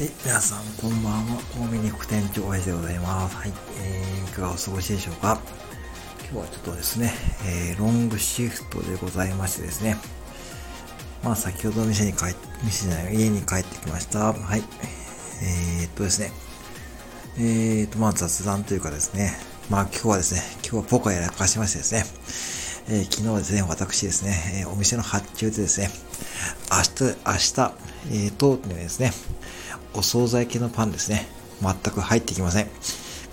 はい、皆さんこんばんは。コンビニ副店長おやじでございます。はい、えー、いかがお過ごしでしょうか。今日はちょっとですね、えー、ロングシフトでございましてですね、まあ先ほど店に帰って、店じゃない、家に帰ってきました。はい、えー、っとですね、えー、っと、まあ雑談というかですね、まあ今日はですね、今日はポカやらかしましてですね、えー、昨日ですね、私ですね、えー、お店の発注でですね、明日、明日、えー、当店ですね、お惣菜系のパンですね。全く入ってきません。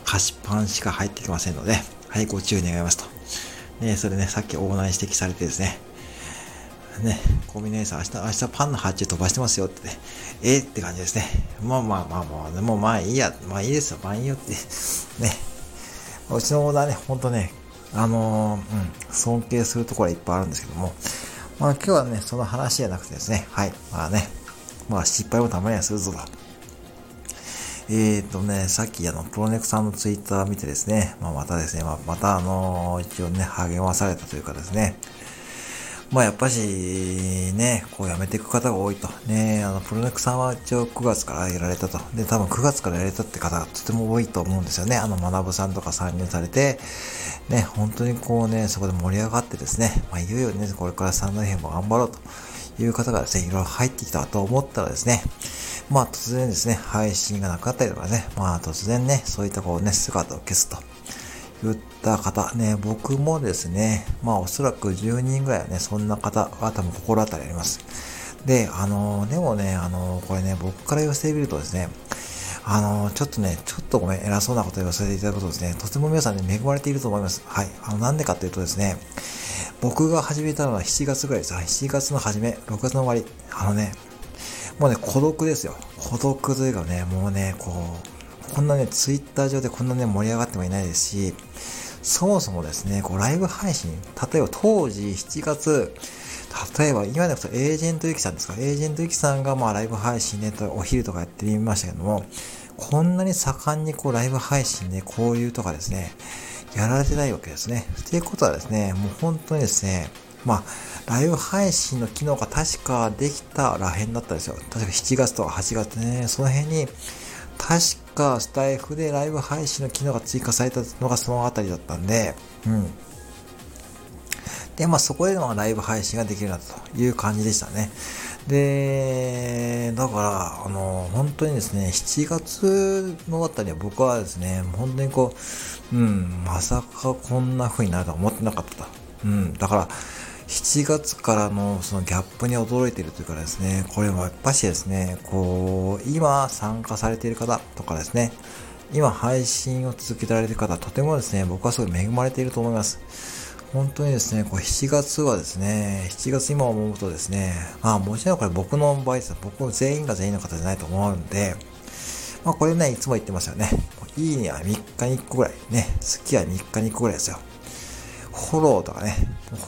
菓子パンしか入ってきませんので、はい、ご注意願いますと。ね、それね、さっきオーナーに指摘されてですね、ね、コンビニエンス明日、明日パンの発注飛ばしてますよって、ええー、って感じですね。まあまあまあまあ、でもまあいいや、まあいいですよ、パンいいよって、ね。うちのオーナーね、ほんとね、あのー、うん、尊敬するところはいっぱいあるんですけども、まあ今日はね、その話じゃなくてですね、はい、まあね、まあ失敗もたまにはするぞと。えっ、ー、とね、さっきあの、プロネクさんのツイッター見てですね、まあ、またですね、まあ、またあの、一応ね、励まされたというかですね、まあやっぱし、ね、こう辞めていく方が多いと。ね、あの、プロネクさんは一応9月からやられたと。で、多分9月からやられたって方がとても多いと思うんですよね。あの、学さんとか参入されて、ね、本当にこうね、そこで盛り上がってですね、まあいよいよね、これから3年編も頑張ろうという方がですね、いろいろ入ってきたと思ったらですね、まあ突然ですね、配信がなかったりとかね、まあ突然ね、そういったこうね、姿を消すと。言った方、ね、僕もですね、まあおそらく10人ぐらいはね、そんな方が多分心当たりあります。で、あの、でもね、あの、これね、僕から言わせてみるとですね、あの、ちょっとね、ちょっとごめん、偉そうなこと言わせていただくとですね、とても皆さんね、恵まれていると思います。はい。あの、なんでかっていうとですね、僕が始めたのは7月ぐらいです。7月の初め、6月の終わり。あのね、もうね、孤独ですよ。孤独というかね、もうね、こう、こんなね、ツイッター上でこんなね、盛り上がってもいないですし、そもそもですね、こう、ライブ配信、例えば当時7月、例えば、今でこそエージェントゆきさんですか、エージェントゆきさんがまあライブ配信ね、お昼とかやってみましたけども、こんなに盛んにこうライブ配信、ね、交流とかですね、やられてないわけですね。ということはですね、もう本当にですね、まあ、ライブ配信の機能が確かできたらへんだったんですよ。確か7月とか8月ね、その辺に、確かスタイフでライブ配信の機能が追加されたのがそのあたりだったんで、うん。で、まあそこでのライブ配信ができるなという感じでしたね。で、だから、あの、本当にですね、7月のあたりは僕はですね、本当にこう、うん、まさかこんな風になるとは思ってなかった。うん、だから、7月からのそのギャップに驚いているというかですね、これはやっぱしですね、こう、今参加されている方とかですね、今配信を続けられている方、とてもですね、僕はすごい恵まれていると思います。本当にですね、こう7月はですね、7月今思うとですね、まあもちろんこれ僕の場合です。僕全員が全員の方じゃないと思うんで、まあこれね、いつも言ってますよね。いいねは3日に1個ぐらい。ね、好きは3日に1個ぐらいですよ。フォローとかね、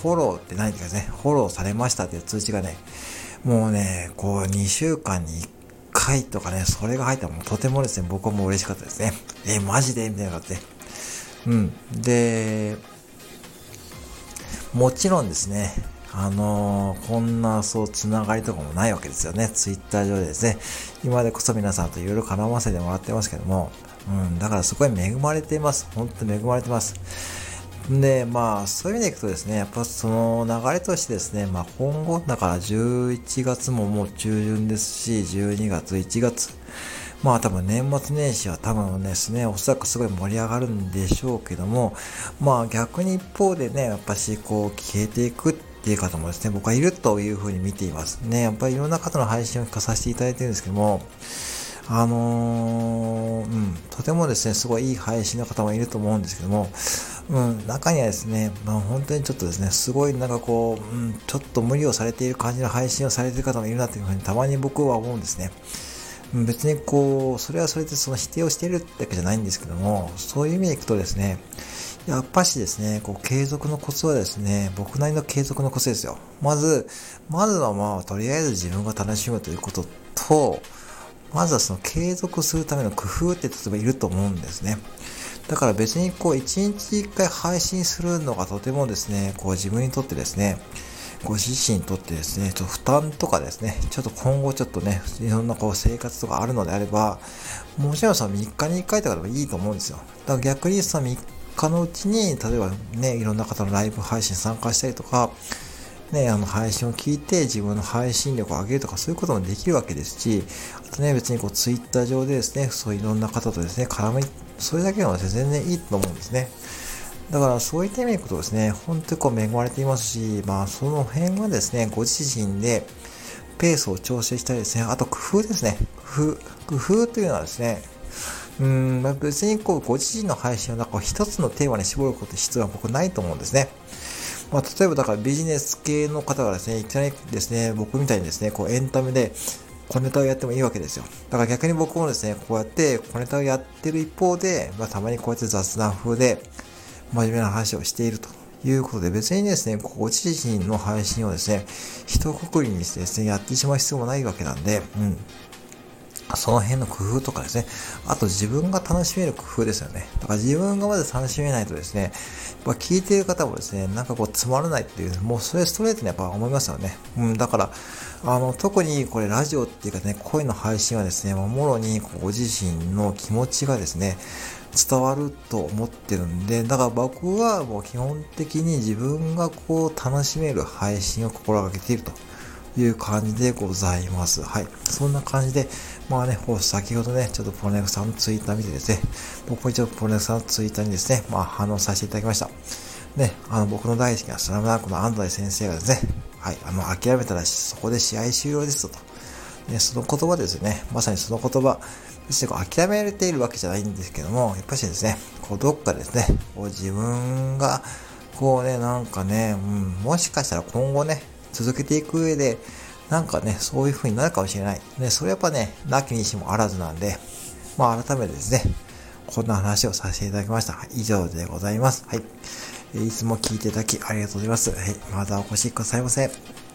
フォローって何て言うかね、フォローされましたっていう通知がね、もうね、こう2週間に1回とかね、それが入ったらもうとてもですね、僕はもう嬉しかったですね。え、マジで？みたいな感じで。うん。で、もちろんですね、あのー、こんなそうつながりとかもないわけですよね。ツイッター上でですね。今でこそ皆さんといろいろ絡ませてもらってますけども、うん、だからすごい恵まれています。本当に恵まれてます。で、まあ、そういう意味でいくとですね、やっぱその流れとしてですね、まあ今後、だから11月ももう中旬ですし、12月、1月、まあ多分年末年始は多分ですね、おそらくすごい盛り上がるんでしょうけども、まあ逆に一方でね、やっぱしこう消えていくっていう方もですね、僕はいるというふうに見ていますね。やっぱりいろんな方の配信を聞かさせていただいてるんですけども、あのー、うん、とてもですね、すごいいい配信の方もいると思うんですけども、うん、中にはですね、まあ本当にちょっとですね、すごいなんかこう、うん、ちょっと無理をされている感じの配信をされている方もいるなというふうにたまに僕は思うんですね。別にこう、それはそれでその否定をしているってわけじゃないんですけども、そういう意味でいくとですね、やっぱしですね、こう、継続のコツはですね、僕なりの継続のコツですよ。まず、まずはまあ、とりあえず自分が楽しむということと、まずはその継続するための工夫って例えばいると思うんですね。だから別にこう一日一回配信するのがとてもですね、こう自分にとってですね、ご自身にとってですね、ちょっと負担とかですね、ちょっと今後ちょっとね、いろんなこう生活とかあるのであれば、もちろんその3日に1回とかでもいいと思うんですよ。だから逆にその3日のうちに、例えばね、いろんな方のライブ配信参加したりとか、ね、あの配信を聞いて自分の配信力を上げるとかそういうこともできるわけですし、あとね、別にこうツイッター上でですね、そういろんな方とですね、絡み、それだけでも全然いいと思うんですね。だからそういった意味でいくとですね、本当にこう恵まれていますし、まあその辺はですね、ご自身でペースを調整したりですね、あと工夫ですね。工夫。工夫というのはですね、うん、まあ、別にこうご自身の配信をなんか一つのテーマに絞ること必要は僕ないと思うんですね。まあ、例えばだからビジネス系の方がですね、いきなりですね、僕みたいにですね、こうエンタメで小ネタをやってもいいわけですよ。だから逆に僕もですね、こうやって小ネタをやってる一方で、まあ、たまにこうやって雑談風で、真面目な話をしているということで、別にですね、ご自身の配信をですね、一括りにしてですね、やってしまう必要もないわけなんで、うん。その辺の工夫とかですね。あと自分が楽しめる工夫ですよね。だから自分がまず楽しめないとですね、やっ聞いている方もですね、なんかこうつまらないっていう、もうそれストレートにやっぱ思いますよね。うん、だから、あの、特にこれラジオっていうかね、声の配信はですね、もろにご自身の気持ちがですね、伝わると思ってるんで、だから僕はもう基本的に自分がこう楽しめる配信を心がけているという感じでございます。はい。そんな感じで、まあね、先ほどね、ちょっとポロネクさんのツイッター見てですね、僕も一応ポロネクさんのツイッターにですね、まあ反応させていただきました。ね、あの僕の大好きなスラムダンクの安西先生がですね、はい、あの諦めたらそこで試合終了ですと。ね、その言葉ですよね、まさにその言葉、別にこう諦められているわけじゃないんですけども、やっぱしですね、こうどっかですね、こう自分が、こうね、なんかね、うん、もしかしたら今後ね、続けていく上で、なんかね、そういう風になるかもしれない。ね、それやっぱね、なきにしもあらずなんで、まあ改めてですね、こんな話をさせていただきました。以上でございます。はい。いつも聞いていただきありがとうございます。はい。またお越しくださいませ。